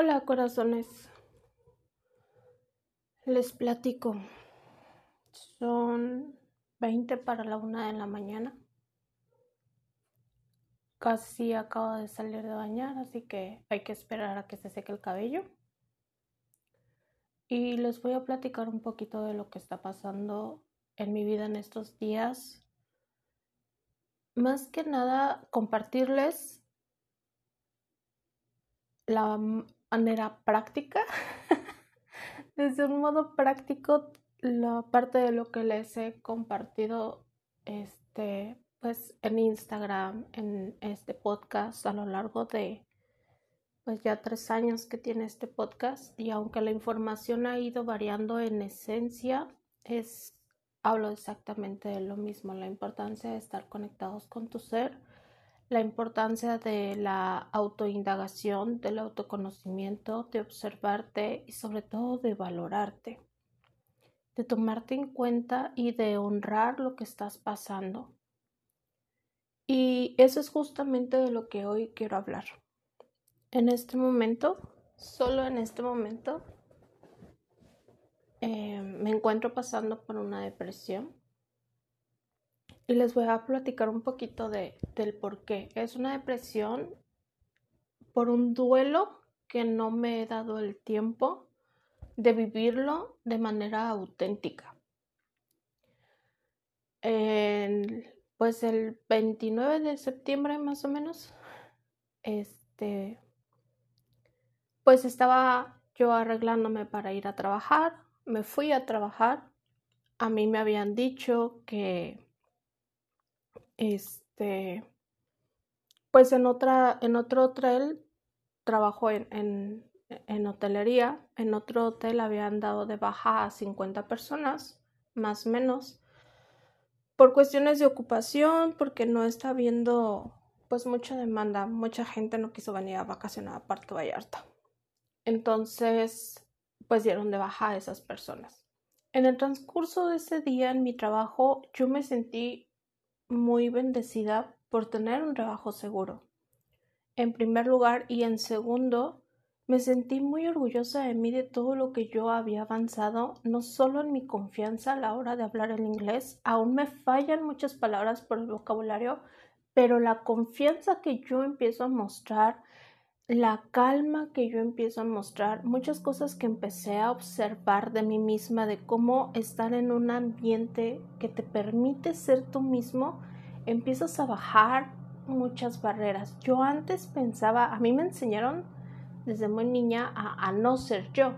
Hola corazones, les platico. Son 20 para la una de la mañana. Casi acabo de salir de bañar, así que hay que esperar a que se seque el cabello. Y les voy a platicar un poquito de lo que está pasando en mi vida en estos días. Más que nada, compartirles la manera práctica, desde un modo práctico, la parte de lo que les he compartido este pues en Instagram, en este podcast a lo largo de pues ya tres años que tiene este podcast y aunque la información ha ido variando en esencia, es hablo exactamente de lo mismo, la importancia de estar conectados con tu ser la importancia de la autoindagación, del autoconocimiento, de observarte y sobre todo de valorarte, de tomarte en cuenta y de honrar lo que estás pasando. Y eso es justamente de lo que hoy quiero hablar. En este momento, solo en este momento, eh, me encuentro pasando por una depresión y les voy a platicar un poquito de, del por qué. Es una depresión por un duelo que no me he dado el tiempo de vivirlo de manera auténtica. pues el 29 de septiembre más o menos, este, pues estaba yo arreglándome para ir a trabajar, me fui a trabajar, a mí me habían dicho que este, pues en otra, en otro hotel trabajó en, en, hotelería, en otro hotel habían dado de baja a 50 personas, más o menos, por cuestiones de ocupación, porque no está habiendo pues mucha demanda, mucha gente no quiso venir a vacacionar a Puerto Vallarta. Entonces, pues dieron de baja a esas personas. En el transcurso de ese día en mi trabajo, yo me sentí muy bendecida por tener un trabajo seguro. En primer lugar y en segundo, me sentí muy orgullosa de mí de todo lo que yo había avanzado, no solo en mi confianza a la hora de hablar el inglés, aún me fallan muchas palabras por el vocabulario, pero la confianza que yo empiezo a mostrar, la calma que yo empiezo a mostrar, muchas cosas que empecé a observar de mí misma, de cómo estar en un ambiente que te permite ser tú mismo, empiezas a bajar muchas barreras. Yo antes pensaba, a mí me enseñaron desde muy niña a, no ser yo,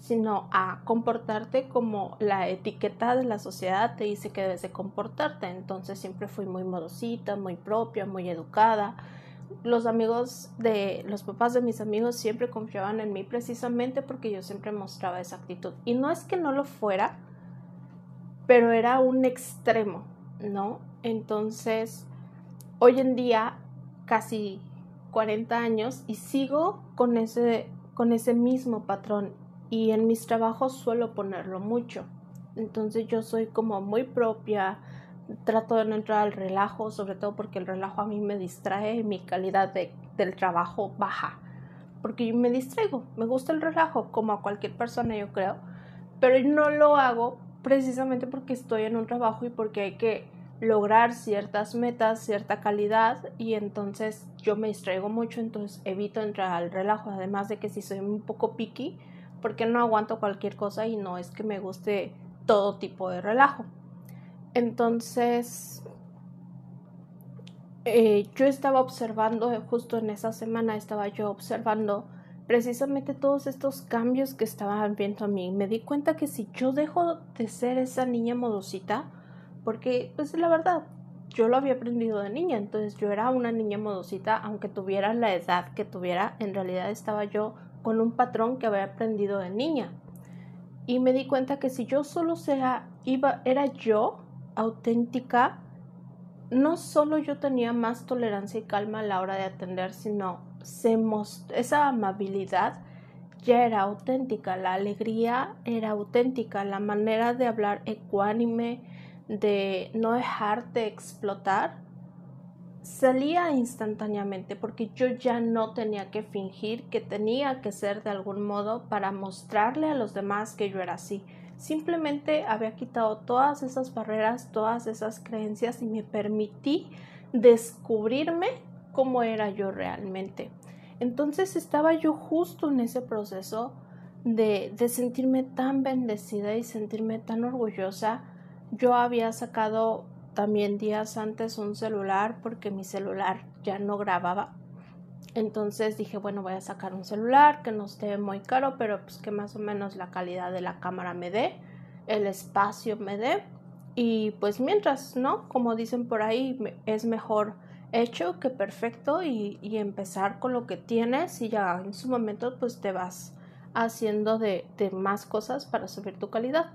sino a comportarte como la etiqueta de la sociedad te dice que debes de comportarte. Entonces siempre fui muy modosita, muy propia, muy educada los amigos de los papás de mis amigos siempre confiaban en mí precisamente porque yo siempre mostraba esa actitud. Y no es que no lo fuera, pero era un extremo, ¿no? Entonces, hoy en día, casi 40 años, y sigo con ese, con ese mismo patrón. Y en mis trabajos suelo ponerlo mucho. Entonces yo soy como muy propia, trato de no entrar al relajo, sobre todo porque el relajo a mí me distrae y mi calidad de, del trabajo baja. Porque yo me distraigo, me gusta el relajo, como a cualquier persona yo creo, pero no lo hago precisamente porque estoy en un trabajo y porque hay que lograr ciertas metas, cierta calidad y entonces yo me distraigo mucho, entonces evito entrar al relajo, además de que si soy un poco picky, porque no aguanto cualquier cosa y no es que me guste todo tipo de relajo. Entonces, eh, yo estaba observando, eh, justo en esa semana estaba yo observando precisamente todos estos cambios que estaban viendo a mí. Me di cuenta que si yo dejo de ser esa niña modosita, porque pues la verdad, yo lo había aprendido de niña, entonces yo era una niña modosita, aunque tuviera la edad que tuviera, en realidad estaba yo con un patrón que había aprendido de niña. Y me di cuenta que si yo solo sea, iba, era yo, auténtica, no solo yo tenía más tolerancia y calma a la hora de atender, sino esa amabilidad ya era auténtica, la alegría era auténtica, la manera de hablar ecuánime, de no dejarte explotar, salía instantáneamente porque yo ya no tenía que fingir que tenía que ser de algún modo para mostrarle a los demás que yo era así. Simplemente había quitado todas esas barreras, todas esas creencias y me permití descubrirme cómo era yo realmente. Entonces estaba yo justo en ese proceso de, de sentirme tan bendecida y sentirme tan orgullosa. Yo había sacado también días antes un celular porque mi celular ya no grababa. Entonces dije, bueno, voy a sacar un celular que no esté muy caro, pero pues que más o menos la calidad de la cámara me dé, el espacio me dé. Y pues mientras, ¿no? Como dicen por ahí, es mejor hecho que perfecto y, empezar con lo que tienes y ya en su momento pues te vas haciendo de, de más cosas para subir tu calidad.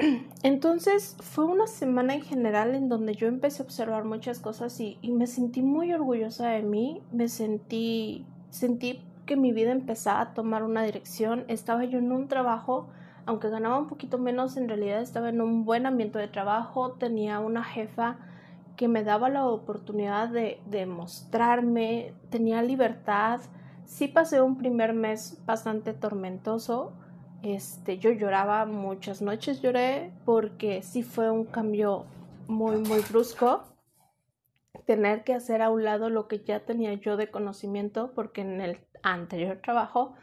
Entonces fue una semana en general en donde yo empecé a observar muchas cosas y, me sentí muy orgullosa de mí, me sentí, sentí que mi vida empezaba a tomar una dirección, estaba yo en un trabajo, aunque ganaba un poquito menos, en realidad estaba en un buen ambiente de trabajo, tenía una jefa que me daba la oportunidad de, de mostrarme, tenía libertad, sí pasé un primer mes bastante tormentoso, este, yo lloraba muchas noches, lloré porque sí fue un cambio muy, muy brusco. Tener que hacer a un lado lo que ya tenía yo de conocimiento, porque en el anterior trabajo,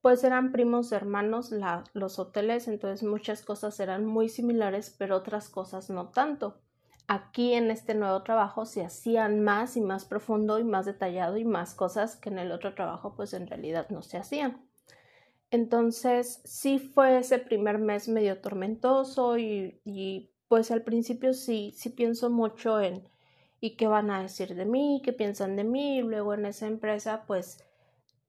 pues eran primos hermanos los hoteles, entonces muchas cosas eran muy similares, pero otras cosas no tanto. Aquí en este nuevo trabajo se hacían más y más profundo y más detallado y más cosas que en el otro trabajo pues en realidad no se hacían. Entonces sí fue ese primer mes medio tormentoso y, pues al principio sí, sí pienso mucho en y qué van a decir de mí, qué piensan de mí. Y luego en esa empresa pues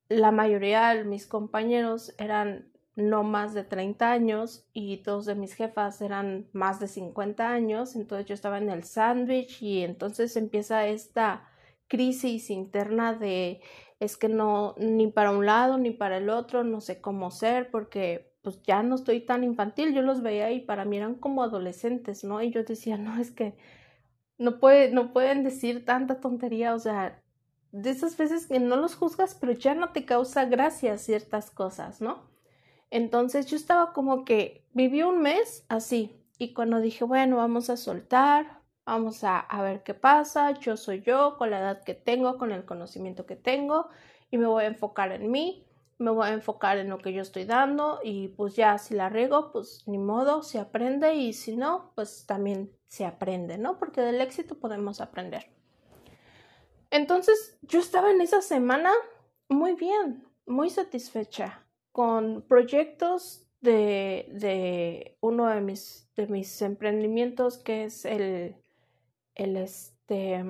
la mayoría de mis compañeros eran no más de 30 años y dos de mis jefas eran más de 50 años, entonces yo estaba en el sándwich y entonces empieza esta crisis interna de es que no, ni para un lado ni para el otro, no sé cómo ser, porque pues ya no estoy tan infantil, yo los veía y para mí eran como adolescentes, ¿no? Y yo decía, no, es que no, puede, no pueden decir tanta tontería, o sea, de esas veces que no los juzgas, pero ya no te causa gracia ciertas cosas, ¿no? Entonces yo estaba como que viví un mes así, y cuando dije, bueno, vamos a soltar, Vamos a, ver qué pasa. Yo soy yo con la edad que tengo, con el conocimiento que tengo y me voy a enfocar en mí, me voy a enfocar en lo que yo estoy dando y pues ya si la riego, pues ni modo, se aprende y si no, pues también se aprende, ¿no? Porque del éxito podemos aprender. Entonces yo estaba en esa semana muy bien, muy satisfecha con proyectos de, de uno de mis, de mis emprendimientos que es el el este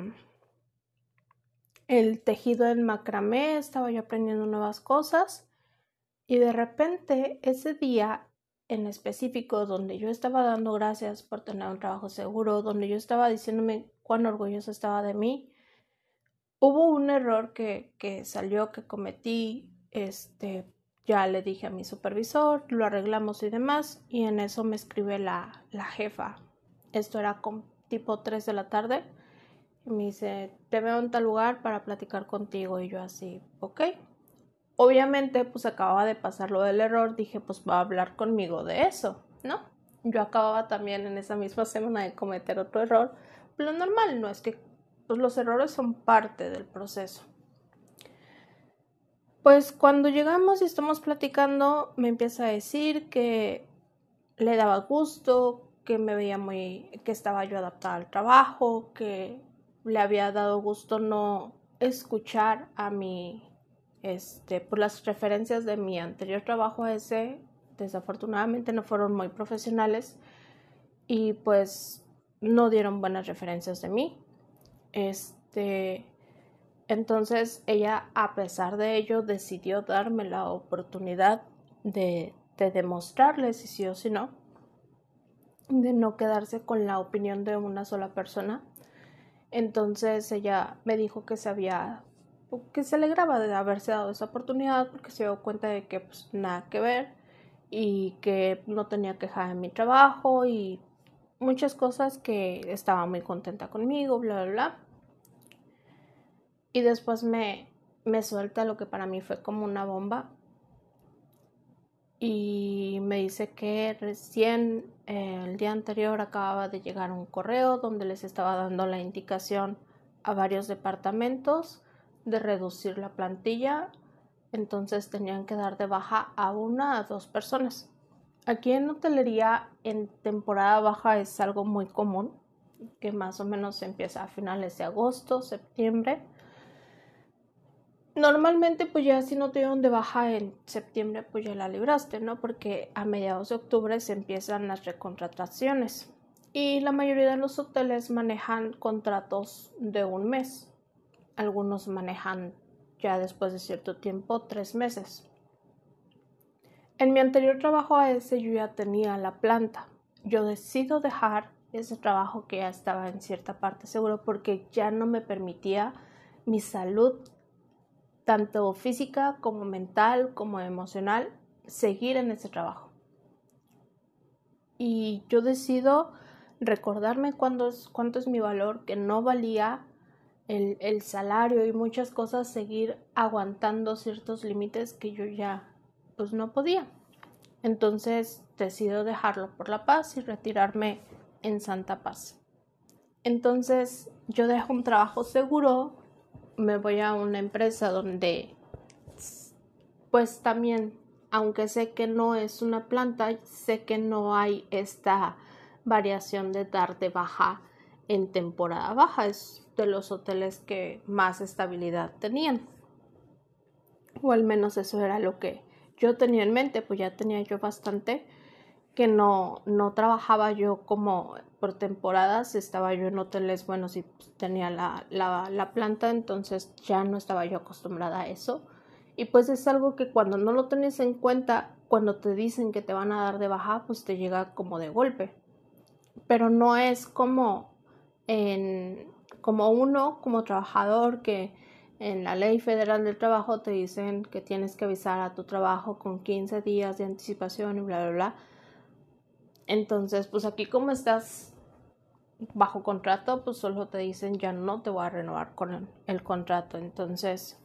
el tejido en macramé, estaba yo aprendiendo nuevas cosas y de repente ese día en específico donde yo estaba dando gracias por tener un trabajo seguro, donde yo estaba diciéndome cuán orgullosa estaba de mí, hubo un error que, que salió, que cometí, este, ya le dije a mi supervisor, lo arreglamos y demás, y en eso me escribe la, la jefa. Esto era tipo 3 de la tarde. Me dice, te veo en tal lugar para platicar contigo. Y yo así, ok. Obviamente, pues acababa de pasar lo del error. Dije, pues va a hablar conmigo de eso, ¿no? Yo acababa también en esa misma semana de cometer otro error. Lo normal no es que pues, los errores son parte del proceso. Pues cuando llegamos y estamos platicando, me empieza a decir que le daba gusto, que me veía muy, que estaba yo adaptada al trabajo, que le había dado gusto no escuchar a mi, este, por las referencias de mi anterior trabajo ese, desafortunadamente no fueron muy profesionales y pues no dieron buenas referencias de mí. Este, entonces ella, a pesar de ello, decidió darme la oportunidad de, de demostrarles si sí o si no de no quedarse con la opinión de una sola persona. Entonces ella me dijo que se había que se alegraba de haberse dado esa oportunidad porque se dio cuenta de que pues nada que ver y que no tenía queja en mi trabajo y muchas cosas que estaba muy contenta conmigo, bla bla bla. y después me, me suelta lo que para mí fue como una bomba y me dice que recién eh, el día anterior acababa de llegar un correo donde les estaba dando la indicación a varios departamentos de reducir la plantilla, entonces tenían que dar de baja a una a dos personas. Aquí en hotelería en temporada baja es algo muy común, que más o menos empieza a finales de agosto, septiembre Normalmente, pues ya si no te dieron de baja en septiembre, pues ya la libraste, ¿no? Porque a mediados de octubre se empiezan las recontrataciones. Y la mayoría de los hoteles manejan contratos de un mes. Algunos manejan ya después de cierto tiempo tres meses. En mi anterior trabajo a ese yo ya tenía la planta. Yo decido dejar ese trabajo que ya estaba en cierta parte seguro porque ya no me permitía mi salud tanto física como mental como emocional, seguir en ese trabajo. Y yo decido recordarme cuánto es, cuánto es mi valor, que no valía el, el salario y muchas cosas, seguir aguantando ciertos límites que yo ya pues no podía. Entonces decido dejarlo por la paz y retirarme en Santa Paz. Entonces yo dejo un trabajo seguro me voy a una empresa donde pues también aunque sé que no es una planta sé que no hay esta variación de dar de baja en temporada baja. Es de los hoteles que más estabilidad tenían. O al menos eso era lo que yo tenía en mente pues ya tenía yo bastante que no, no trabajaba yo como por temporadas, estaba yo en hoteles buenos y tenía la, la, la, planta, entonces ya no estaba yo acostumbrada a eso. Y pues es algo que cuando no lo tienes en cuenta, cuando te dicen que te van a dar de baja, pues te llega como de golpe. Pero no es como en como uno, como trabajador, que en la ley federal del trabajo te dicen que tienes que avisar a tu trabajo con 15 días de anticipación y bla, bla, bla entonces, pues aquí como estás bajo contrato, pues solo te dicen ya no te voy a renovar con el, contrato. Entonces,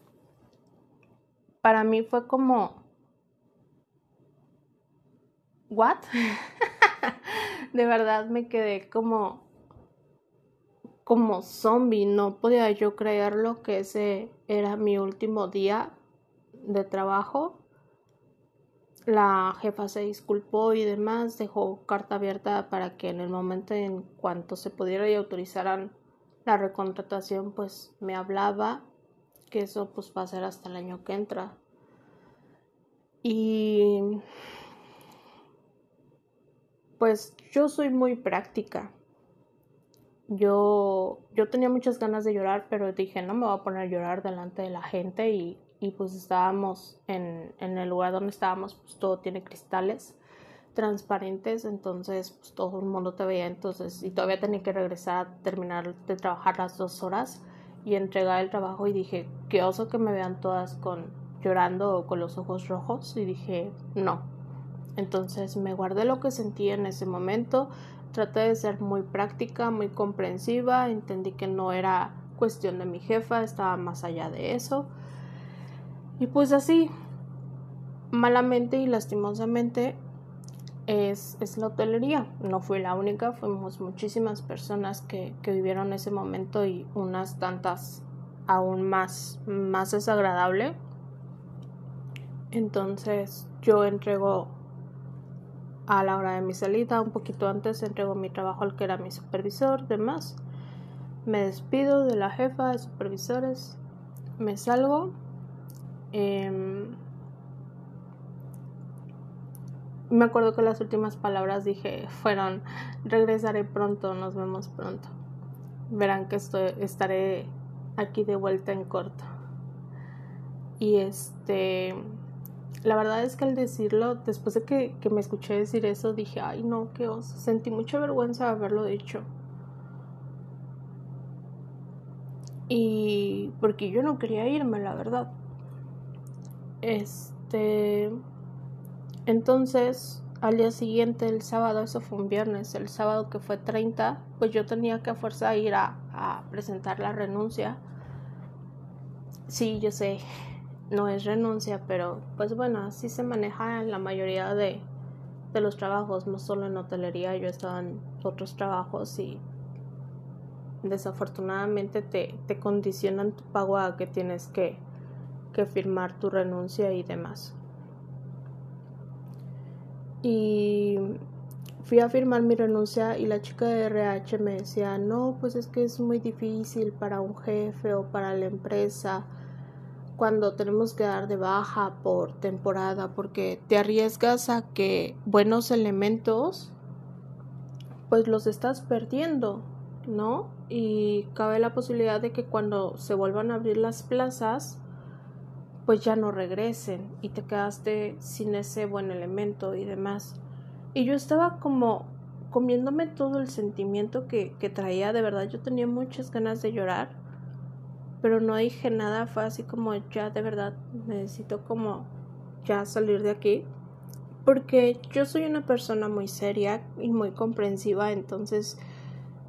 para mí fue como, ¿what? de verdad me quedé como, como zombie. No podía yo creerlo que ese era mi último día de trabajo la jefa se disculpó y demás, dejó carta abierta para que en el momento en cuanto se pudiera y autorizaran la recontratación, pues me hablaba que eso pues va a ser hasta el año que entra. Y pues yo soy muy práctica. Yo, yo tenía muchas ganas de llorar, pero dije, no me voy a poner a llorar delante de la gente y y pues estábamos en, en, el lugar donde estábamos, pues todo tiene cristales transparentes, entonces pues todo el mundo te veía, entonces y todavía tenía que regresar a terminar de trabajar las dos horas y entregar el trabajo y dije, qué oso que me vean todas con llorando o con los ojos rojos y dije, no. Entonces me guardé lo que sentí en ese momento, traté de ser muy práctica, muy comprensiva, entendí que no era cuestión de mi jefa, estaba más allá de eso y pues así, malamente y lastimosamente, es, es, la hotelería. No fui la única, fuimos muchísimas personas que, que, vivieron ese momento y unas tantas aún más, más desagradable. Entonces yo entrego a la hora de mi salida, un poquito antes, entrego mi trabajo al que era mi supervisor, demás. Me despido de la jefa de supervisores, me salgo Em, me acuerdo que las últimas palabras dije fueron regresaré pronto, nos vemos pronto. Verán que estoy, estaré aquí de vuelta en corto. Y este, la verdad es que al decirlo, después de que, que me escuché decir eso, dije, ay no, qué oso. Sentí mucha vergüenza de haberlo dicho. Y porque yo no quería irme, la verdad. Este. Entonces, al día siguiente, el sábado, eso fue un viernes, el sábado que fue 30, pues yo tenía que a fuerza ir a, presentar la renuncia. sí, yo sé, no es renuncia, pero pues bueno, así se maneja en la mayoría de, de los trabajos, no solo en hotelería, yo estaba en otros trabajos y desafortunadamente te, te condicionan tu pago a que tienes que, que firmar tu renuncia y demás. Y fui a firmar mi renuncia y la chica de RH me decía, no, pues es que es muy difícil para un jefe o para la empresa cuando tenemos que dar de baja por temporada porque te arriesgas a que buenos elementos pues los estás perdiendo, ¿no? Y cabe la posibilidad de que cuando se vuelvan a abrir las plazas pues ya no regresen y te quedaste sin ese buen elemento y demás. Y yo estaba como comiéndome todo el sentimiento que, que traía, de verdad yo tenía muchas ganas de llorar pero no dije nada, fue así como ya de verdad necesito como ya salir de aquí porque yo soy una persona muy seria y muy comprensiva, entonces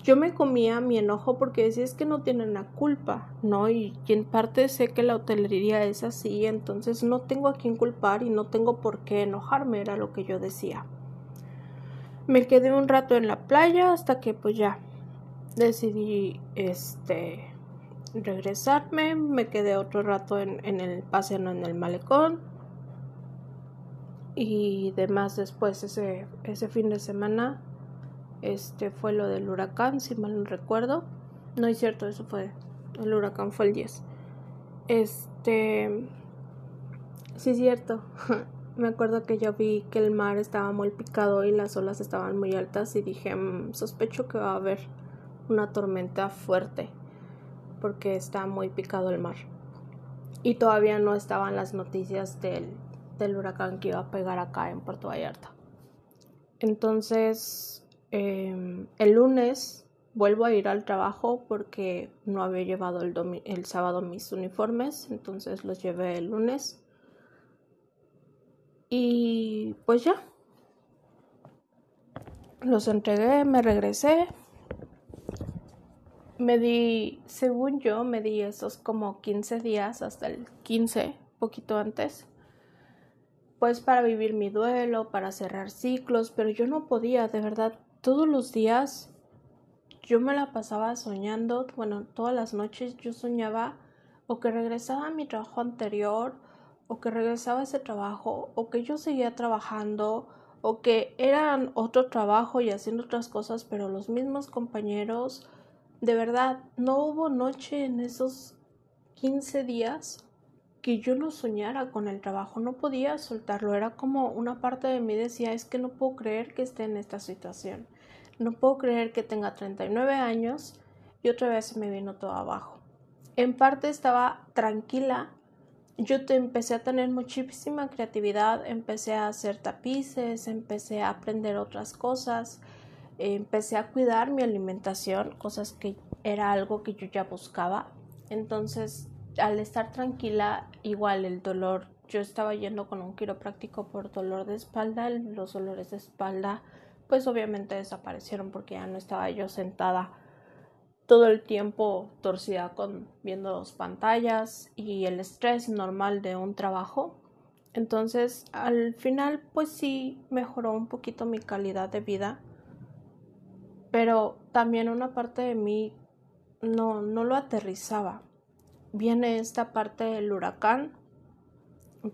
yo me comía mi enojo porque decía es que no tienen la culpa, ¿no? Y, en parte sé que la hotelería es así, entonces no tengo a quién culpar y no tengo por qué enojarme, era lo que yo decía. Me quedé un rato en la playa hasta que pues ya decidí este regresarme, me quedé otro rato en, el paseando en el malecón y demás después ese, ese fin de semana este fue lo del huracán, si mal no recuerdo. No es cierto, eso fue el huracán fue el 10. Este sí cierto. me acuerdo que yo vi que el mar estaba muy picado y las olas estaban muy altas y dije, mm, sospecho que va a haber una tormenta fuerte porque está muy picado el mar. Y todavía no estaban las noticias del, del huracán que iba a pegar acá en Puerto Vallarta. Entonces, em, el lunes vuelvo a ir al trabajo porque no había llevado el, el sábado mis uniformes, entonces los llevé el lunes. Y pues ya. Los entregué, me regresé, me di, según yo, me di esos como 15 días hasta el 15, poquito antes, pues para vivir mi duelo, para cerrar ciclos, pero yo no podía, de verdad, todos los días yo me la pasaba soñando, bueno, todas las noches yo soñaba o que regresaba a mi trabajo anterior, o que regresaba a ese trabajo, o que yo seguía trabajando, o que eran otro trabajo y haciendo otras cosas, pero los mismos compañeros, de verdad, no hubo noche en esos 15 días que yo no soñara con el trabajo, no podía soltarlo, era como una parte de mí decía, es que no puedo creer que esté en esta situación, no puedo creer que tenga 39 años y otra vez me vino todo abajo. En parte estaba tranquila, yo empecé a tener muchísima creatividad, empecé a hacer tapices, empecé a aprender otras cosas, empecé a cuidar mi alimentación, cosas que era algo que yo ya buscaba. Entonces, al estar tranquila, igual el dolor, yo estaba yendo con un quiropráctico por dolor de espalda, los dolores de espalda pues obviamente desaparecieron porque ya no estaba yo sentada todo el tiempo torcida con viendo dos pantallas y el estrés normal de un trabajo. Entonces, al final pues sí mejoró un poquito mi calidad de vida pero también una parte de mí no, no lo aterrizaba. Viene esta parte del huracán,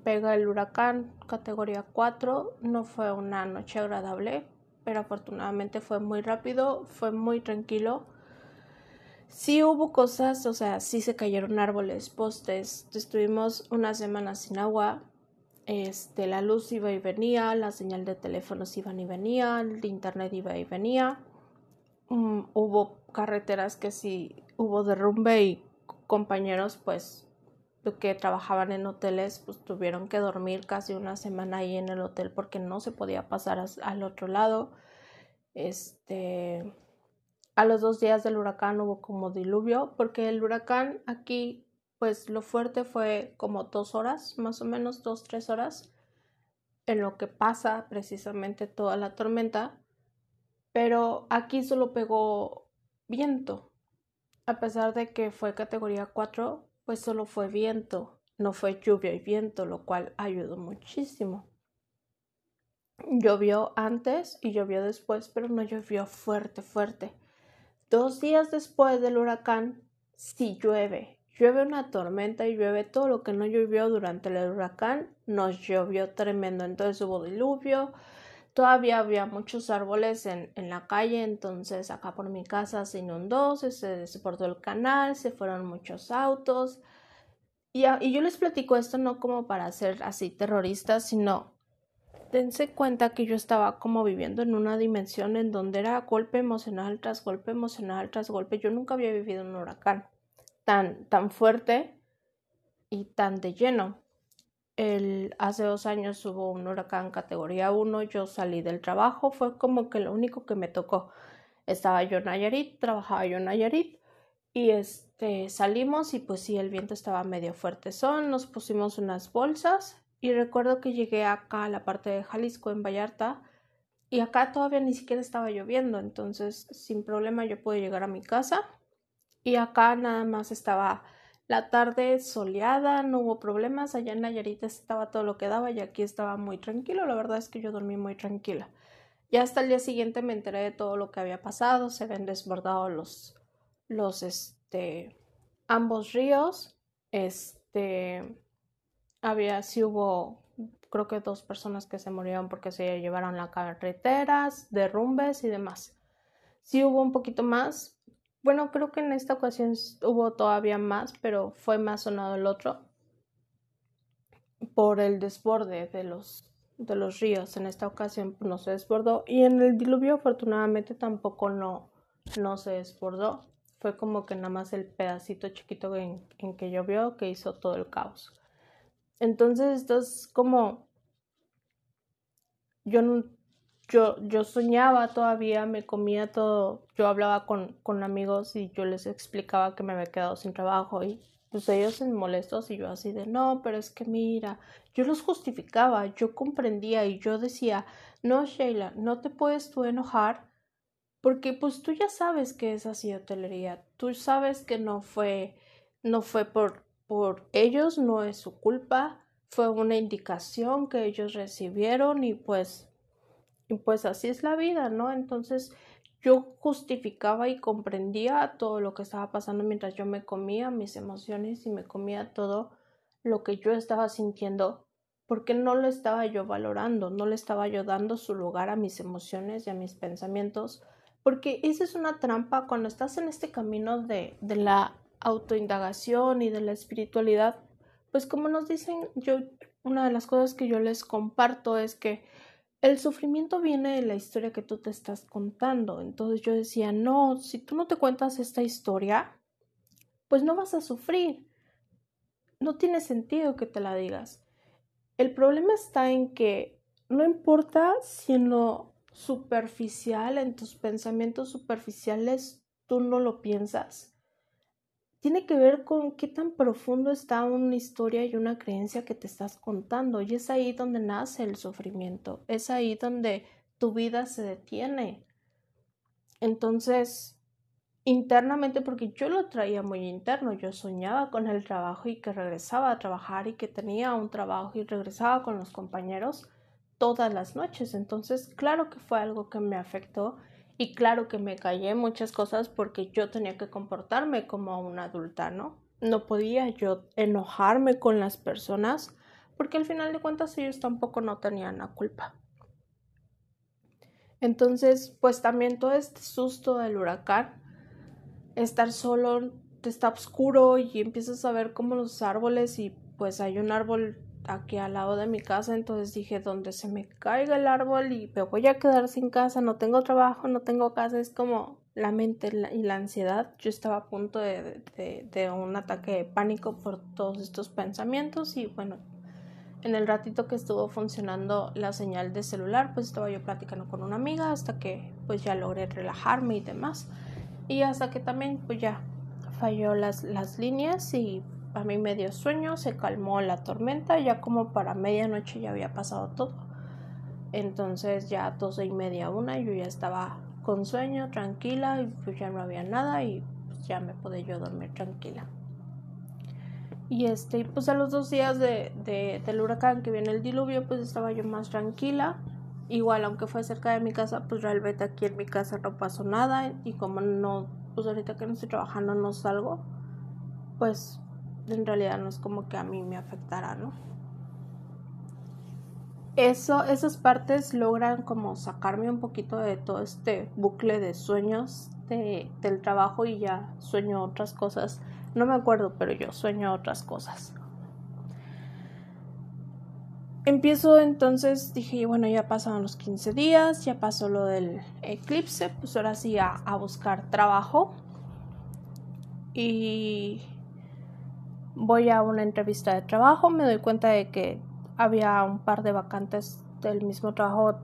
pega el huracán categoría 4, no fue una noche agradable, pero afortunadamente fue muy rápido, fue muy tranquilo. Sí hubo cosas, o sea, sí se cayeron árboles, postes, estuvimos una semana sin agua, este, la luz iba y venía, la señal de teléfonos iba y venía, el internet iba y venía. Mm, hubo carreteras que sí hubo derrumbe y compañeros pues que trabajaban en hoteles pues tuvieron que dormir casi una semana ahí en el hotel porque no se podía pasar al otro lado este a los dos días del huracán hubo como diluvio porque el huracán aquí pues lo fuerte fue como dos horas más o menos dos tres horas en lo que pasa precisamente toda la tormenta pero aquí solo pegó viento. A pesar de que fue categoría 4, pues solo fue viento, no fue lluvia y viento, lo cual ayudó muchísimo. Llovió antes y llovió después, pero no llovió fuerte, fuerte. Dos días después del huracán, sí llueve. Llueve una tormenta y llueve todo lo que no llovió durante el huracán, nos llovió tremendo. Entonces hubo diluvio, todavía había muchos árboles en, en la calle, entonces acá por mi casa se inundó, se, se desbordó el canal, se fueron muchos autos. Y, y yo les platico esto no como para ser así terroristas, sino dense cuenta que yo estaba como viviendo en una dimensión en donde era golpe emocional tras golpe emocional tras golpe. Yo nunca había vivido un huracán tan, tan fuerte y tan de lleno. El, hace dos años hubo un huracán categoría 1, yo salí del trabajo, fue como que lo único que me tocó. Estaba yo en Nayarit, trabajaba yo en Nayarit y este salimos y pues sí, el viento estaba medio fuerte. Son, nos pusimos unas bolsas y recuerdo que llegué acá a la parte de Jalisco, en Vallarta, y acá todavía ni siquiera estaba lloviendo, entonces sin problema yo pude llegar a mi casa. Y acá nada más estaba la tarde soleada, no hubo problemas. Allá en Nayarit estaba todo lo que daba y aquí estaba muy tranquilo. La verdad es que yo dormí muy tranquila. Ya hasta el día siguiente me enteré de todo lo que había pasado. Se habían desbordado los, los, este, ambos ríos. Este, había, sí hubo, creo que dos personas que se murieron porque se llevaron las carreteras, derrumbes y demás. Sí hubo un poquito más. Bueno, creo que en esta ocasión hubo todavía más, pero fue más sonado el otro por el desborde de los de los ríos. En esta ocasión no se desbordó y en el diluvio afortunadamente tampoco no, no se desbordó. Fue como que nada más el pedacito chiquito en, en que llovió que hizo todo el caos. Entonces, esto es como yo yo, yo soñaba todavía, me comía todo, yo hablaba con, con amigos y yo les explicaba que me había quedado sin trabajo y pues ellos en molestos y yo así de no, pero es que mira, yo los justificaba, yo comprendía y yo decía, no, Sheila, no te puedes tú enojar porque pues tú ya sabes que es así hotelería, tú sabes que no fue, no fue por por ellos, no es su culpa, fue una indicación que ellos recibieron y pues y pues así es la vida, ¿no? Entonces yo justificaba y comprendía todo lo que estaba pasando mientras yo me comía mis emociones y me comía todo lo que yo estaba sintiendo porque no lo estaba yo valorando, no le estaba yo dando su lugar a mis emociones y a mis pensamientos, porque esa es una trampa cuando estás en este camino de, de la autoindagación y de la espiritualidad, pues como nos dicen, yo una de las cosas que yo les comparto es que el sufrimiento viene de la historia que tú te estás contando. Entonces yo decía, no, si tú no te cuentas esta historia, pues no vas a sufrir. No tiene sentido que te la digas. El problema está en que no importa si en lo superficial, en tus pensamientos superficiales, tú no lo piensas tiene que ver con qué tan profundo está una historia y una creencia que te estás contando. Y es ahí donde nace el sufrimiento, es ahí donde tu vida se detiene. Entonces, internamente, porque yo lo traía muy interno, yo soñaba con el trabajo y que regresaba a trabajar y que tenía un trabajo y regresaba con los compañeros todas las noches. Entonces, claro que fue algo que me afectó y claro que me callé muchas cosas porque yo tenía que comportarme como una adulta, ¿no? No podía yo enojarme con las personas porque al final de cuentas ellos tampoco no tenían la culpa. Entonces, pues también todo este susto del huracán, estar solo, está oscuro y empiezas a ver como los árboles y pues hay un árbol aquí al lado de mi casa, entonces dije, donde se me caiga el árbol y me voy a quedar sin casa, no tengo trabajo, no tengo casa, es como la mente y la ansiedad. Yo estaba a punto de, de, un ataque de pánico por todos estos pensamientos y bueno, en el ratito que estuvo funcionando la señal de celular, pues estaba yo platicando con una amiga hasta que pues ya logré relajarme y demás. Y hasta que también pues ya falló las, las líneas y a mí me dio sueño, se calmó la tormenta, ya como para medianoche ya había pasado todo. Entonces ya doce y media, una, yo ya estaba con sueño, tranquila, y pues ya no había nada y pues ya me pude yo dormir tranquila. Y este, pues a los dos días de, de, del huracán que viene el diluvio, pues estaba yo más tranquila. Igual, aunque fue cerca de mi casa, pues realmente aquí en mi casa no pasó nada. Y como no, pues ahorita que no estoy trabajando no salgo, pues en realidad no es como que a mí me afectara, ¿no? Eso, esas partes logran como sacarme un poquito de todo este bucle de sueños de, del trabajo y ya sueño otras cosas. No me acuerdo, pero yo sueño otras cosas. Empiezo entonces, dije, bueno, ya pasaron los 15 días, ya pasó lo del eclipse, pues ahora sí a, a buscar trabajo. Y voy a una entrevista de trabajo, me doy cuenta de que había un par de vacantes del mismo trabajo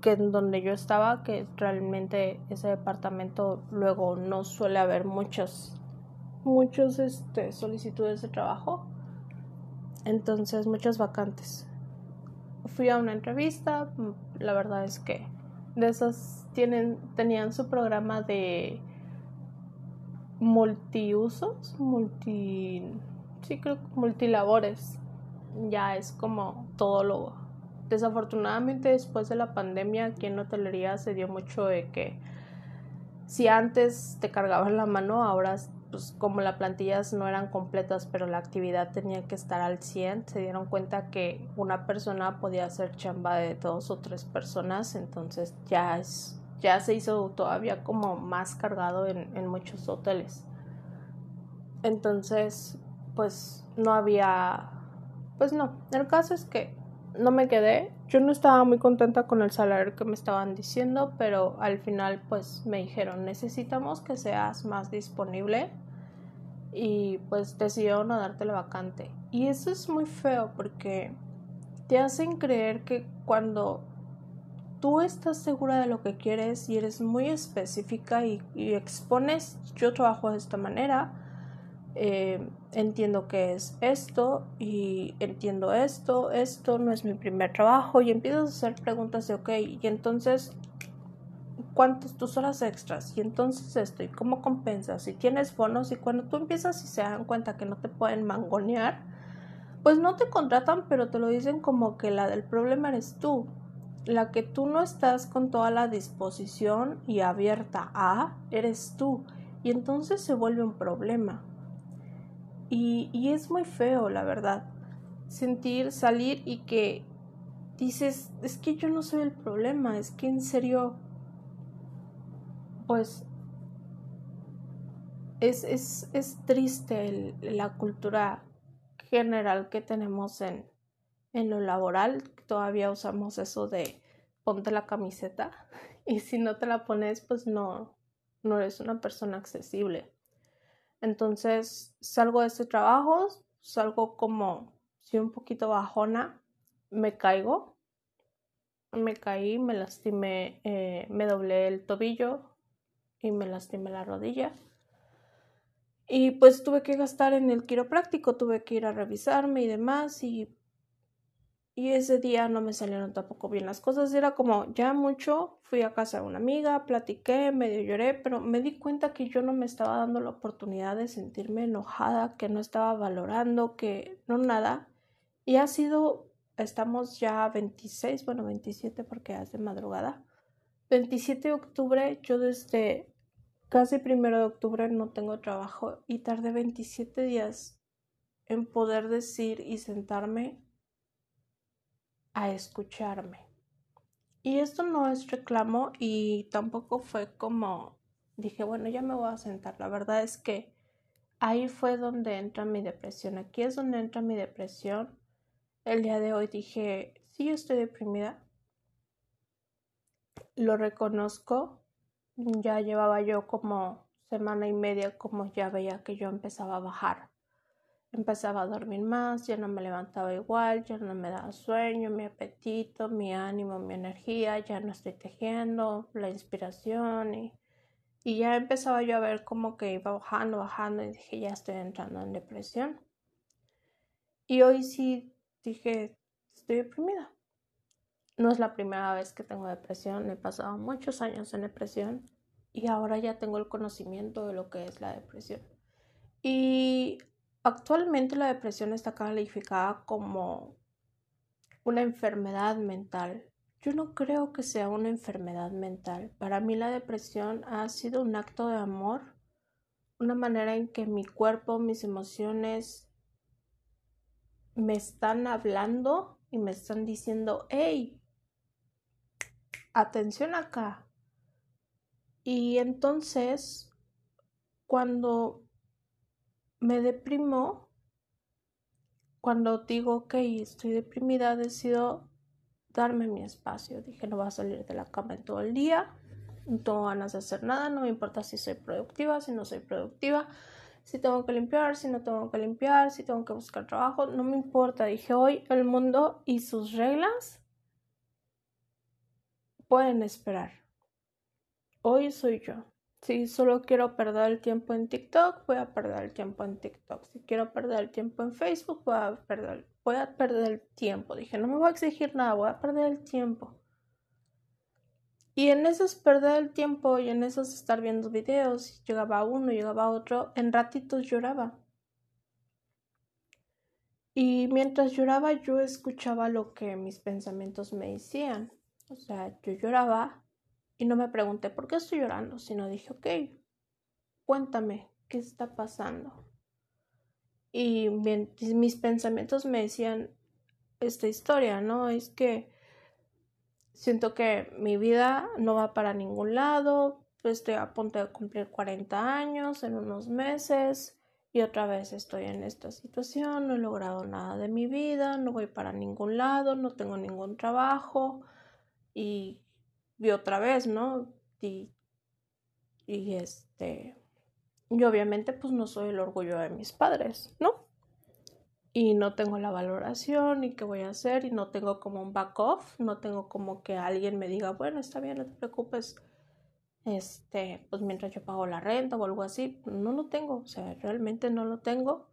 que en donde yo estaba, que realmente ese departamento luego no suele haber muchos muchos este, solicitudes de trabajo. Entonces, muchas vacantes. Fui a una entrevista, la verdad es que de esas tienen tenían su programa de multiusos, multi sí creo multilabores. Ya es como todo lo desafortunadamente después de la pandemia aquí en hotelería se dio mucho de que si antes te cargaban la mano, ahora pues como las plantillas no eran completas, pero la actividad tenía que estar al 100, se dieron cuenta que una persona podía hacer chamba de dos o tres personas, entonces ya es ya se hizo todavía como más cargado en, en muchos hoteles. Entonces, pues no había, pues no, el caso es que no me quedé, yo no estaba muy contenta con el salario que me estaban diciendo, pero al final pues me dijeron necesitamos que seas más disponible y pues decidieron no darte la vacante. Y eso es muy feo porque te hacen creer que cuando tú estás segura de lo que quieres y eres muy específica y, y expones, yo trabajo de esta manera, eh, entiendo que es esto y entiendo esto, esto no es mi primer trabajo y empiezas a hacer preguntas de, ok, y entonces, ¿cuántas tus horas extras? Y entonces esto, ¿y cómo compensas? Y tienes bonos y cuando tú empiezas y se dan cuenta que no te pueden mangonear, pues no te contratan, pero te lo dicen como que la del problema eres tú. La que tú no estás con toda la disposición y abierta a, eres tú. Y entonces se vuelve un problema. Y, y es muy feo, la verdad, sentir, salir y que dices, es que yo no soy el problema, es que en serio, pues es, es, es triste la cultura general que tenemos en, en lo laboral. Todavía usamos eso de ponte la camiseta y si no te la pones, pues no, no eres una persona accesible. Entonces salgo de este trabajo, salgo como si un poquito bajona, me caigo, me caí, me lastimé, eh, me doblé el tobillo y me lastimé la rodilla. Y pues tuve que gastar en el quiropráctico, tuve que ir a revisarme y demás y y ese día no me salieron tampoco bien las cosas. Era como ya mucho. Fui a casa de una amiga, platiqué, medio lloré, pero me di cuenta que yo no me estaba dando la oportunidad de sentirme enojada, que no estaba valorando, que no nada. Y ha sido, estamos ya 26, bueno, 27 porque es de madrugada. 27 de octubre, yo desde casi primero de octubre no tengo trabajo y tardé 27 días en poder decir y sentarme a escucharme. Y esto no es reclamo y tampoco fue como dije, bueno, ya me voy a sentar. La verdad es que ahí fue donde entra mi depresión. Aquí es donde entra mi depresión. El día de hoy dije, sí, estoy deprimida. Lo reconozco. Ya llevaba yo como semana y media como ya veía que yo empezaba a bajar empezaba a dormir más, ya no me levantaba igual, ya no me daba sueño, mi apetito, mi ánimo, mi energía, ya no estoy tejiendo, la inspiración y, y ya empezaba yo a ver como que iba bajando, bajando y dije ya estoy entrando en depresión. Y hoy sí dije estoy deprimida. No es la primera vez que tengo depresión, he pasado muchos años en depresión y ahora ya tengo el conocimiento de lo que es la depresión. Y actualmente la depresión está calificada como una enfermedad mental. Yo no creo que sea una enfermedad mental. Para mí la depresión ha sido un acto de amor, una manera en que mi cuerpo, mis emociones me están hablando y me están diciendo, hey, atención acá. Y entonces, cuando me deprimo, cuando digo, ok, estoy deprimida, decido darme mi espacio. Dije, no voy a salir de la cama todo el día, no tengo ganas de hacer nada, no me importa si soy productiva, si no soy productiva, si tengo que limpiar, si no tengo que limpiar, si tengo que buscar trabajo, no me importa. Dije, hoy el mundo y sus reglas pueden esperar. Hoy soy yo. Si solo quiero perder el tiempo en TikTok, voy a perder el tiempo en TikTok. Si quiero perder el tiempo en Facebook, voy a perder, voy a perder el tiempo. Dije, no me voy a exigir nada, voy a perder el tiempo. Y en esos perder el tiempo y en esos estar viendo videos, llegaba uno, llegaba otro, en ratitos lloraba. Y mientras lloraba yo escuchaba lo que mis pensamientos me decían. O sea, yo lloraba y no me pregunté por qué estoy llorando, sino dije, ok, cuéntame, ¿qué está pasando? Y mis pensamientos me decían esta historia, ¿no? Es que siento que mi vida no va para ningún lado, estoy a punto de cumplir 40 años en unos meses y otra vez estoy en esta situación, no he logrado nada de mi vida, no voy para ningún lado, no tengo ningún trabajo y, vi otra vez, ¿no? Y, y este, y obviamente pues no soy el orgullo de mis padres, ¿no? Y no tengo la valoración y qué voy a hacer y no tengo como un back off, no tengo como que alguien me diga, bueno, está bien, no te preocupes, este, pues mientras yo pago la renta o algo así, no lo tengo, o sea, realmente no lo tengo.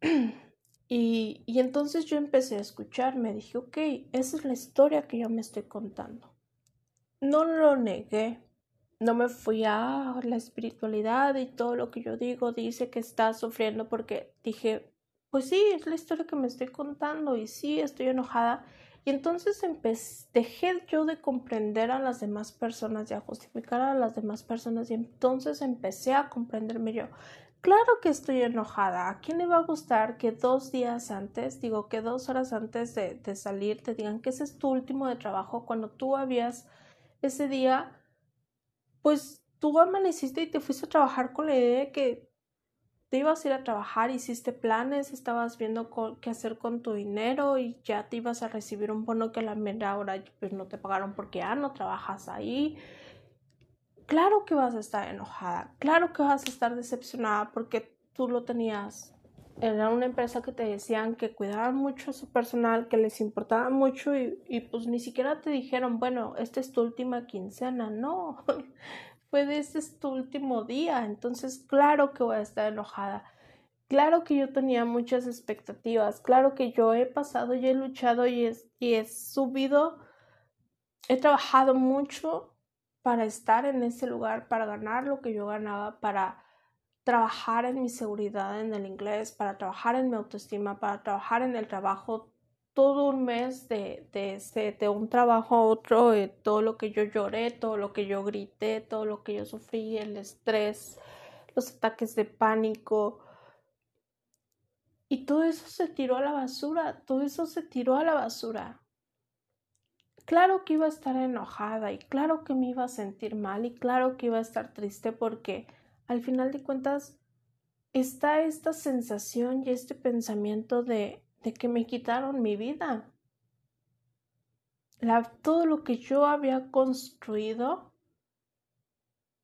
Y, y entonces yo empecé a escuchar, me dije, ok, esa es la historia que yo me estoy contando. No lo negué, no me fui a la espiritualidad y todo lo que yo digo dice que está sufriendo porque dije, pues sí, es la historia que me estoy contando y sí, estoy enojada. Y entonces empecé, dejé yo de comprender a las demás personas y a justificar a las demás personas y entonces empecé a comprenderme yo. Claro que estoy enojada. ¿A quién le va a gustar que dos días antes, digo que dos horas antes de, salir, te digan que ese es tu último de trabajo cuando tú habías ese día, pues tú amaneciste y te fuiste a trabajar con la idea de que te ibas a ir a trabajar, hiciste planes, estabas viendo qué hacer con tu dinero y ya te ibas a recibir un bono que a la mera hora pues no te pagaron porque ya no trabajas ahí claro que vas a estar enojada, claro que vas a estar decepcionada porque tú lo tenías. Era una empresa que te decían que cuidaban mucho a su personal, que les importaba mucho y, y pues ni siquiera te dijeron, bueno, esta es tu última quincena, no, fue de este es tu último día, entonces claro que voy a estar enojada. Claro que yo tenía muchas expectativas, claro que yo he pasado y he luchado y y he subido, he trabajado mucho para estar en ese lugar, para ganar lo que yo ganaba, para trabajar en mi seguridad en el inglés, para trabajar en mi autoestima, para trabajar en el trabajo todo un mes de, de, de un trabajo a otro, eh, todo lo que yo lloré, todo lo que yo grité, todo lo que yo sufrí, el estrés, los ataques de pánico. Y todo eso se tiró a la basura, todo eso se tiró a la basura. Claro que iba a estar enojada y claro que me iba a sentir mal y claro que iba a estar triste porque al final de cuentas está esta sensación y este pensamiento de, de que me quitaron mi vida. La, todo lo que yo había construido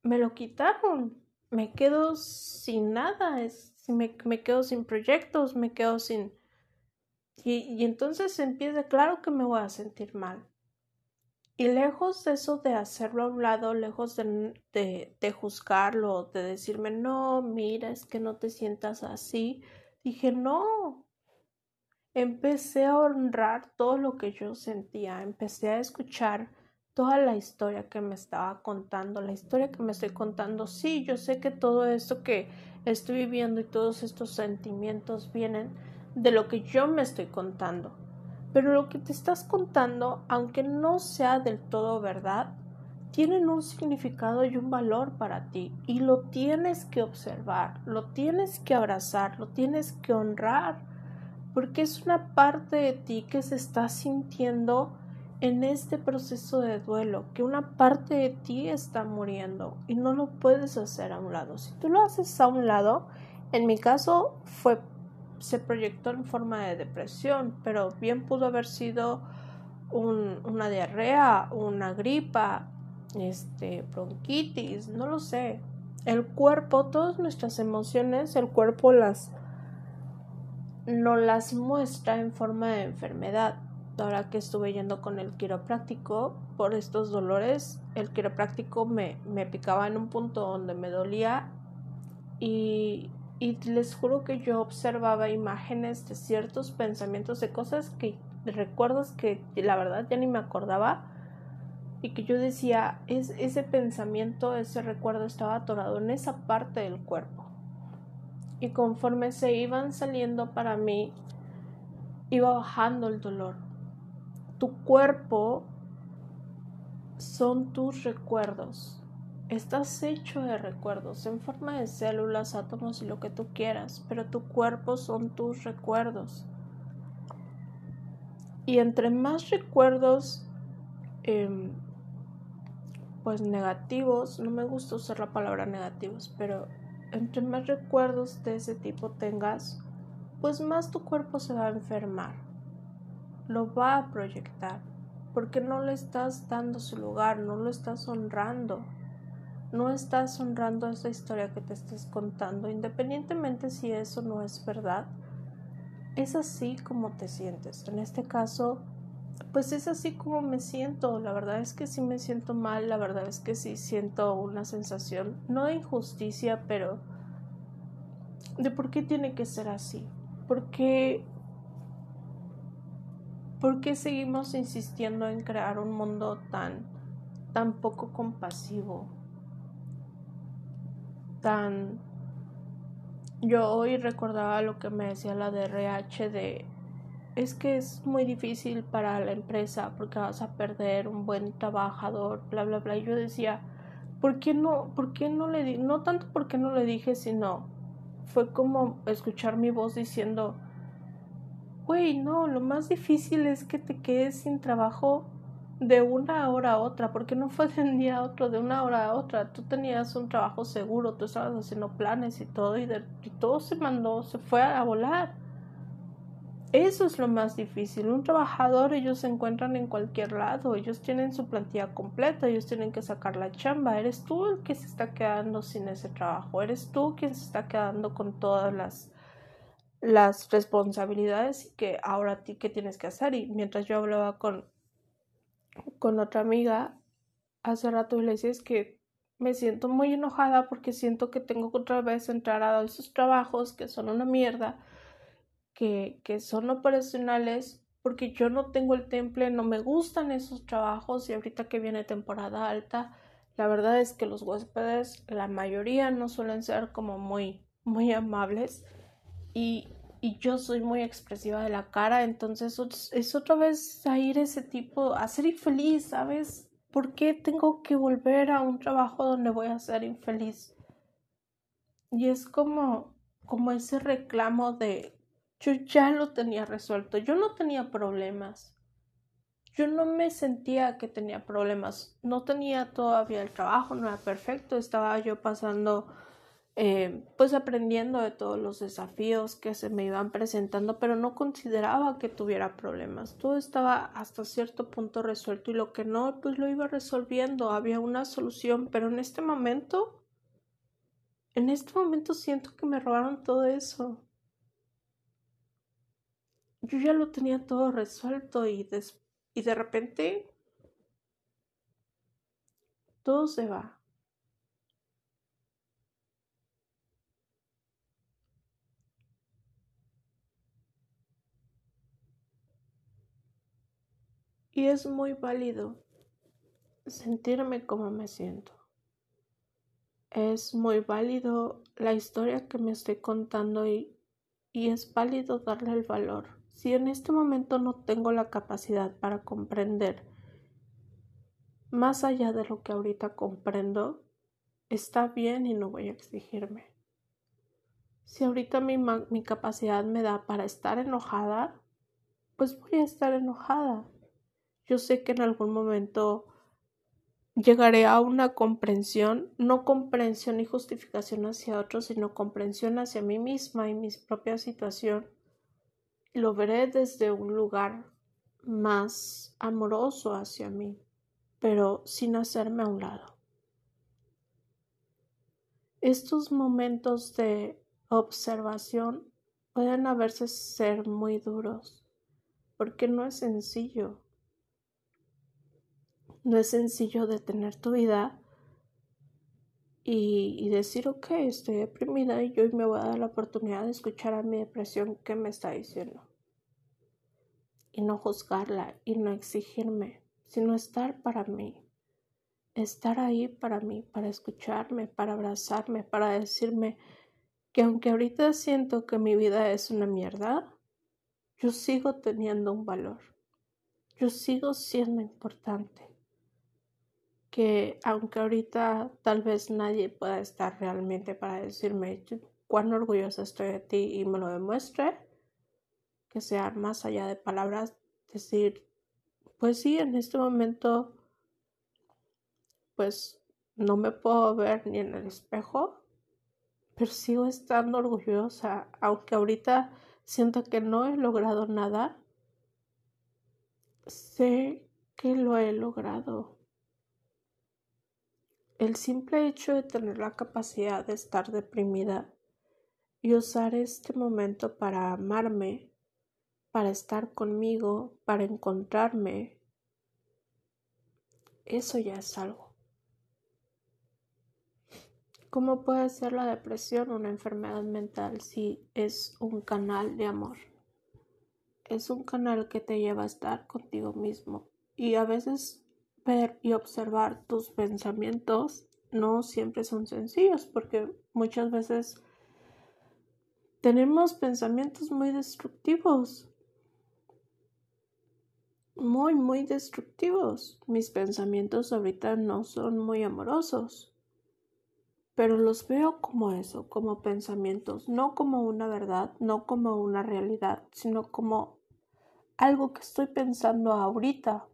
me lo quitaron. Me quedo sin nada, es, me, me quedo sin proyectos, me quedo sin... Y, y entonces empieza, claro que me voy a sentir mal. Y lejos de eso de hacerlo a un lado, lejos de, de, de, juzgarlo, de decirme, no, mira, es que no te sientas así, dije, no. Empecé a honrar todo lo que yo sentía, empecé a escuchar toda la historia que me estaba contando, la historia que me estoy contando. Sí, yo sé que todo esto que estoy viviendo y todos estos sentimientos vienen de lo que yo me estoy contando. Pero lo que te estás contando, aunque no sea del todo verdad, tienen un significado y un valor para ti y lo tienes que observar, lo tienes que abrazar, lo tienes que honrar, porque es una parte de ti que se está sintiendo en este proceso de duelo, que una parte de ti está muriendo y no lo puedes hacer a un lado. Si tú lo haces a un lado, en mi caso fue se proyectó en forma de depresión, pero bien pudo haber sido una diarrea, una gripa, este, bronquitis, no lo sé. El cuerpo, todas nuestras emociones, el cuerpo las no las muestra en forma de enfermedad ahora que estuve yendo con el quiropráctico por estos dolores, el quiropráctico me, me picaba en un punto donde me dolía y, y les juro que yo observaba imágenes de ciertos pensamientos, de cosas que, recuerdos que la verdad ya ni me acordaba y que yo decía, es, ese pensamiento, ese recuerdo estaba atorado en esa parte del cuerpo. Y conforme se iban saliendo para mí, iba bajando el dolor tu cuerpo son tus recuerdos. Estás hecho de recuerdos en forma de células, átomos y lo que tú quieras, pero tu cuerpo son tus recuerdos. Y entre más recuerdos, em, pues negativos, no me gusta usar la palabra negativos, pero entre más recuerdos de ese tipo tengas, pues más tu cuerpo se va a enfermar lo va a proyectar, porque no le estás dando su lugar, no lo estás honrando, no estás honrando esa historia que te estás contando, independientemente si eso no es verdad, es así como te sientes. En este caso, pues es así como me siento. La verdad es que sí me siento mal, la verdad es que sí siento una sensación, no de injusticia, pero de por qué tiene que ser así. Porque ¿Por qué seguimos insistiendo en crear un mundo tan, tan poco compasivo? Tan... Yo hoy recordaba lo que me decía la DRH de... Es que es muy difícil para la empresa porque vas a perder un buen trabajador, bla, bla, bla. Y yo decía, ¿por qué no, por qué no le di, no tanto porque no le dije, sino fue como escuchar mi voz diciendo, Güey, no, lo más difícil es que te quedes sin trabajo de una hora a otra, porque no fue de un día a otro, de una hora a otra. Tú tenías un trabajo seguro, tú estabas haciendo planes y todo, y, y todo se mandó, se fue a volar. Eso es lo más difícil. Un trabajador, ellos se encuentran en cualquier lado, ellos tienen su plantilla completa, ellos tienen que sacar la chamba. Eres tú el que se está quedando sin ese trabajo, eres tú quien se está quedando con todas las las responsabilidades que ahora ti qué tienes que hacer. Y mientras yo hablaba con, con otra amiga hace rato le decía es que me siento muy enojada porque siento que tengo que otra vez entrar a esos trabajos que son una mierda, que, que son operacionales, porque yo no tengo el temple, no me gustan esos trabajos y ahorita que viene temporada alta, la verdad es que los huéspedes, la mayoría no suelen ser como muy, muy amables y, y yo soy muy expresiva de la cara, entonces es otra vez a ir ese tipo, a ser infeliz, ¿sabes? ¿Por qué tengo que volver a un trabajo donde voy a ser infeliz? Y es como, como ese reclamo de yo ya lo tenía resuelto, yo no tenía problemas. Yo no me sentía que tenía problemas, no tenía todavía el trabajo, no era perfecto, estaba yo pasando eh, pues aprendiendo de todos los desafíos que se me iban presentando, pero no consideraba que tuviera problemas. Todo estaba hasta cierto punto resuelto y lo que no, pues lo iba resolviendo. Había una solución, pero en este momento, en este momento siento que me robaron todo eso. Yo ya lo tenía todo resuelto y, y de repente todo se va. Y es muy válido. sentirme como me siento. Es muy válido la historia que me estoy contando y, y es válido darle el valor. Si en este momento no tengo la capacidad para comprender más allá de lo que ahorita comprendo, está bien y no voy a exigirme. Si ahorita mi, mi capacidad me da para estar enojada, pues voy a estar enojada. Yo sé que en algún momento llegaré a una comprensión, no comprensión y justificación hacia otros, sino comprensión hacia mí misma y mi propia situación. Lo veré desde un lugar más amoroso hacia mí, pero sin hacerme a un lado. Estos momentos de observación pueden a veces ser muy duros, porque no es sencillo. No es sencillo detener tu vida y, decir, ok, estoy deprimida y yo me voy a dar la oportunidad de escuchar a mi depresión qué me está diciendo. Y no juzgarla y no exigirme, sino estar para mí. Estar ahí para mí, para escucharme, para abrazarme, para decirme, que aunque ahorita siento que mi vida es una mierda, yo sigo teniendo un valor. Yo sigo siendo importante. Que aunque ahorita tal vez nadie pueda estar realmente para decirme cuán orgullosa estoy de ti y me lo demuestre, que sea más allá de palabras, decir, pues sí, en este momento, pues no me puedo ver ni en el espejo, pero sigo estando orgullosa, aunque ahorita siento que no he logrado nada, sé que lo he logrado. El simple hecho de tener la capacidad de estar deprimida y usar este momento para amarme, para estar conmigo, para encontrarme, eso ya es algo. ¿Cómo puede ser la depresión una enfermedad mental si es un canal de amor? Es un canal que te lleva a estar contigo mismo y a veces ver y observar tus pensamientos no siempre son sencillos porque muchas veces tenemos pensamientos muy destructivos. Muy, muy destructivos. Mis pensamientos ahorita no son muy amorosos pero los veo como eso, como pensamientos, no como una verdad, no como una realidad, sino como algo que estoy pensando ahorita.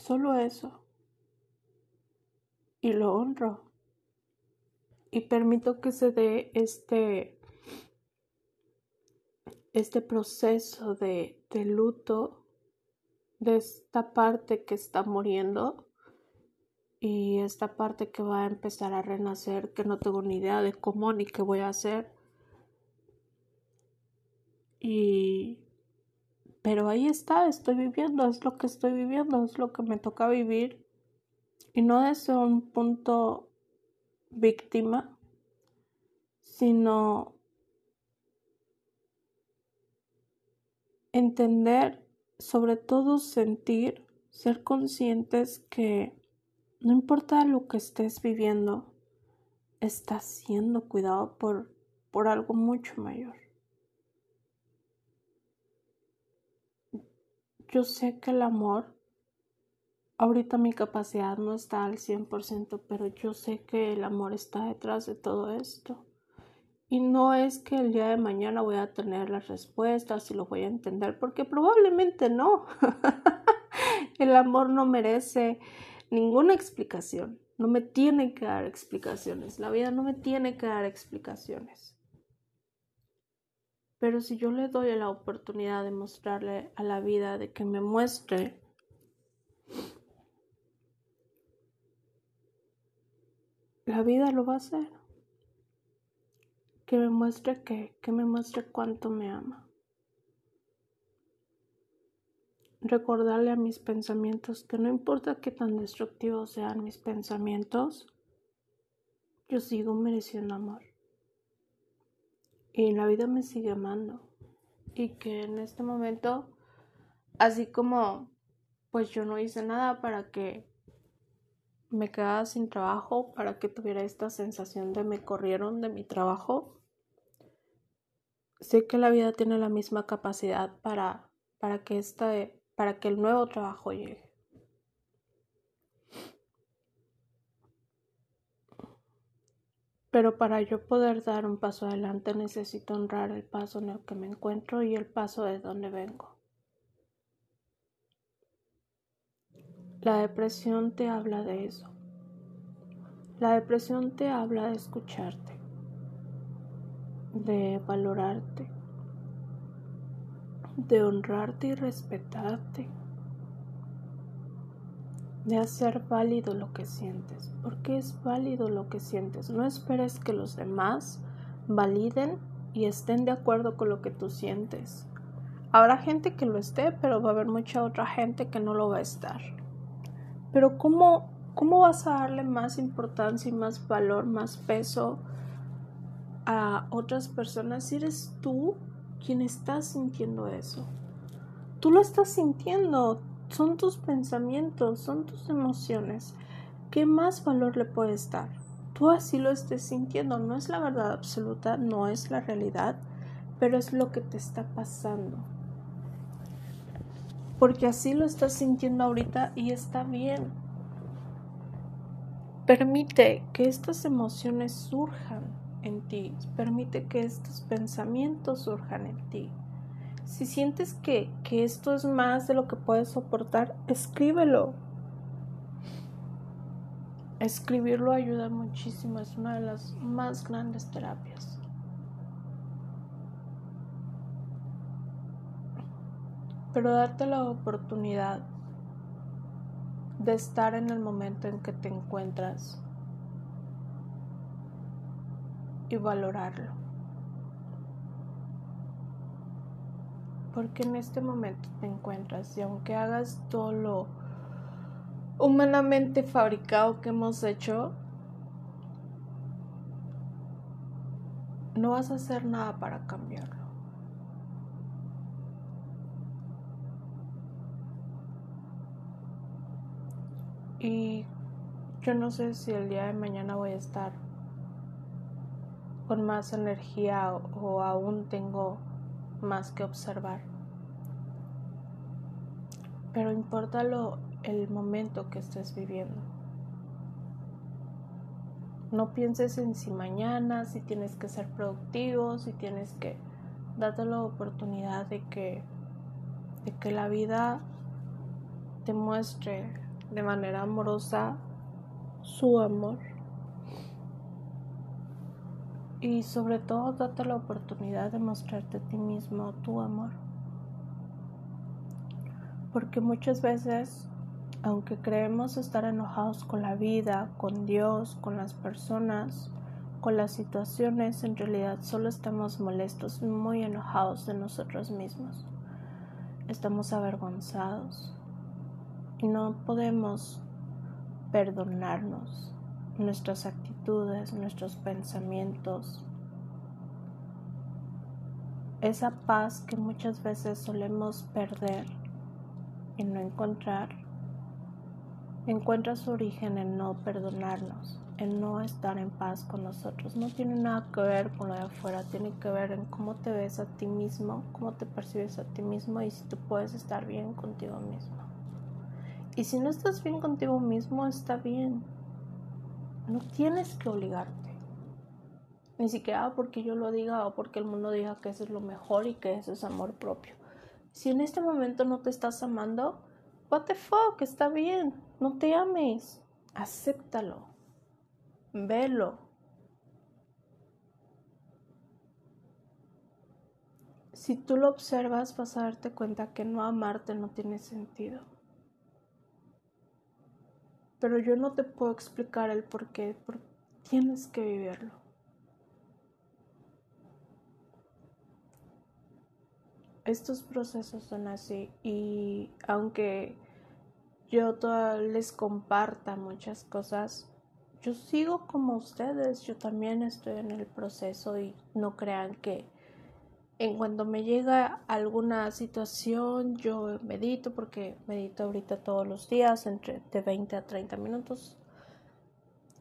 Solo eso. Y lo honro. Y permito que se dé este, este proceso de, de luto de esta parte que está muriendo y esta parte que va a empezar a renacer que no tengo ni idea de cómo ni qué voy a hacer y pero ahí está estoy viviendo es lo que estoy viviendo es lo que me toca vivir y no desde un punto víctima sino entender sobre todo sentir ser conscientes que no importa lo que estés viviendo, estás siendo cuidado por, por algo mucho mayor. Yo sé que el amor, ahorita mi capacidad no está al 100%, pero yo sé que el amor está detrás de todo esto. Y no es que el día de mañana voy a tener las respuestas y lo voy a entender, porque probablemente no. el amor no merece ninguna explicación. No me tiene que dar explicaciones. La vida no me tiene que dar explicaciones. Pero si yo le doy la oportunidad de mostrarle a la vida, de que me muestre la vida lo va a hacer. Que me muestre que, que me muestre cuánto me ama. recordarle a mis pensamientos que no importa qué tan destructivos sean mis pensamientos, yo sigo mereciendo amor. Y la vida me sigue amando. Y que en este momento, así como pues yo no hice nada para que me quedara sin trabajo, para que tuviera esta sensación de me corrieron de mi trabajo. Sé que la vida tiene la misma capacidad para, para que este, para que el nuevo trabajo llegue. Pero para yo poder dar un paso adelante necesito honrar el paso en el que me encuentro y el paso de donde vengo. La depresión te habla de eso. La depresión te habla de escucharte, de valorarte, de honrarte y respetarte, de hacer válido lo que sientes, porque es válido lo que sientes. No esperes que los demás validen y estén de acuerdo con lo que tú sientes. Habrá gente que lo esté, pero va a haber mucha otra gente que no lo va a estar. Pero ¿cómo, cómo vas a darle más importancia y más valor, más peso a otras personas si eres tú quien está sintiendo eso? Tú lo estás sintiendo, son tus pensamientos, son tus emociones. ¿Qué más valor le puedes dar? Tú así lo estés sintiendo, no es la verdad absoluta, no es la realidad, pero es lo que te está pasando porque así lo estás sintiendo ahorita y está bien. Permite que estas emociones surjan en ti, permite que estos pensamientos surjan en ti. Si sientes que, que esto es más de lo que puedes soportar, escríbelo. Escribirlo ayuda muchísimo, es una de las más grandes terapias. pero darte la oportunidad de estar en el momento en que te encuentras y valorarlo. Porque en este momento te encuentras y aunque hagas todo lo humanamente fabricado que hemos hecho, no vas a hacer nada para cambiarlo. Y yo no sé si el día de mañana voy a estar con más energía o, aún tengo más que observar. Pero importa lo, el momento que estés viviendo. No pienses en si mañana, si tienes que ser productivo, si tienes que darte la oportunidad de que, de que la vida te muestre de manera amorosa su amor. Y sobre todo date la oportunidad de mostrarte a ti mismo tu amor. Porque muchas veces, aunque creemos estar enojados con la vida, con Dios, con las personas, con las situaciones, en realidad solo estamos molestos, muy enojados de nosotros mismos. Estamos avergonzados y no podemos perdonarnos nuestras actitudes, nuestros pensamientos, esa paz que muchas veces solemos perder y no encontrar, encuentra su origen en no perdonarnos, en no estar en paz con nosotros. No tiene nada que ver con lo de afuera, tiene que ver en cómo te ves a ti mismo, cómo te percibes a ti mismo y si tú puedes estar bien contigo mismo. Y si no estás bien contigo mismo, está bien. No tienes que obligarte. Ni siquiera porque yo lo diga o porque el mundo diga que eso es lo mejor y que eso es amor propio. Si en este momento no te estás amando, what the fuck, está bien. No te ames. Acéptalo. Velo. Si tú lo observas, vas a darte cuenta que no amarte no tiene sentido pero yo no te puedo explicar el por qué, tienes que vivirlo. Estos procesos son así y aunque yo les comparta muchas cosas, yo sigo como ustedes, yo también estoy en el proceso y no crean que, En cuanto me llega alguna situación, yo medito porque medito ahorita todos los días entre de 20 a 30 minutos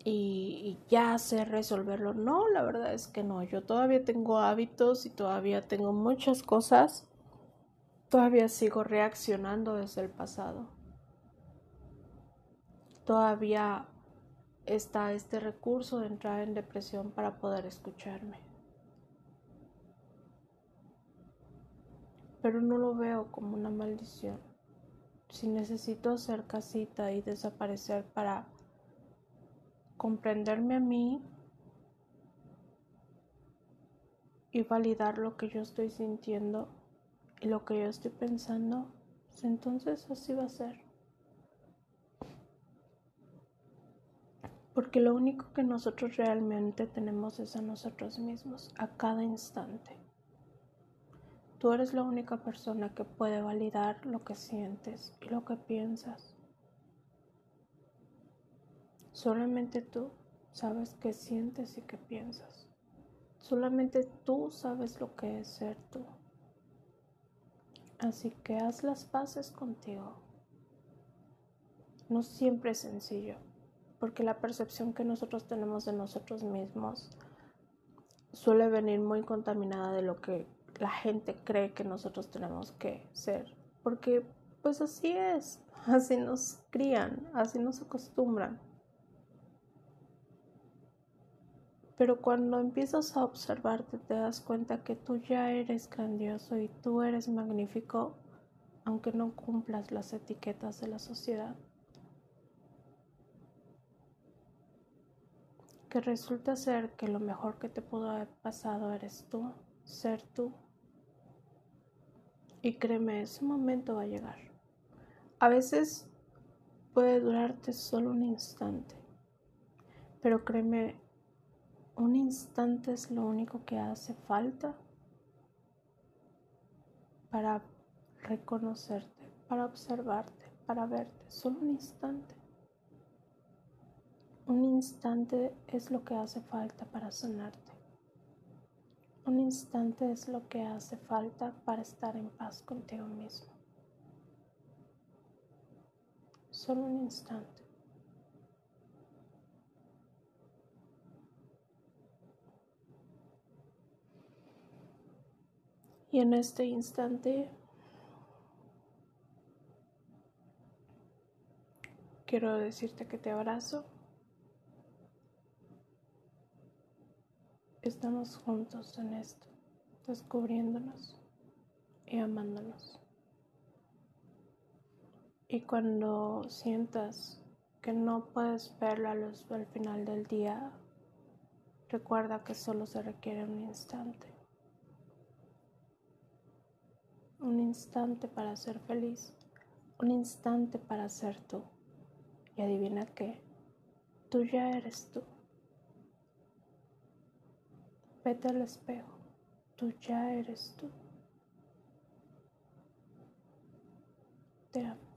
y, ya sé resolverlo. No, la verdad es que no. Yo todavía tengo hábitos y todavía tengo muchas cosas. Todavía sigo reaccionando desde el pasado. Todavía está este recurso de entrar en depresión para poder escucharme. Pero no lo veo como una maldición. Si necesito hacer casita y desaparecer para comprenderme a mí y validar lo que yo estoy sintiendo y lo que yo estoy pensando, pues entonces así va a ser. Porque lo único que nosotros realmente tenemos es a nosotros mismos, a cada instante. Tú eres la única persona que puede validar lo que sientes y lo que piensas. Solamente tú sabes qué sientes y qué piensas. Solamente tú sabes lo que es ser tú. Así que haz las paces contigo. No siempre es sencillo, porque la percepción que nosotros tenemos de nosotros mismos suele venir muy contaminada de lo que la gente cree que nosotros tenemos que ser, porque pues así es, así nos crían, así nos acostumbran. Pero cuando empiezas a observarte te das cuenta que tú ya eres grandioso y tú eres magnífico, aunque no cumplas las etiquetas de la sociedad. Que resulta ser que lo mejor que te pudo haber pasado eres tú, ser tú. Y créeme, ese momento va a llegar. A veces puede durarte solo un instante, pero créeme, un instante es lo único que hace falta para reconocerte, para observarte, para verte. Solo un instante. Un instante es lo que hace falta para sanarte. Un instante es lo que hace falta para estar en paz contigo mismo. Solo un instante. Y en este instante quiero decirte que te abrazo. Estamos juntos en esto, descubriéndonos y amándonos. Y cuando sientas que no puedes ver la luz al final del día, recuerda que solo se requiere un instante. Un instante para ser feliz, un instante para ser tú. Y adivina qué, tú ya eres tú. Vete al espejo, tú ya eres tú. Te amo.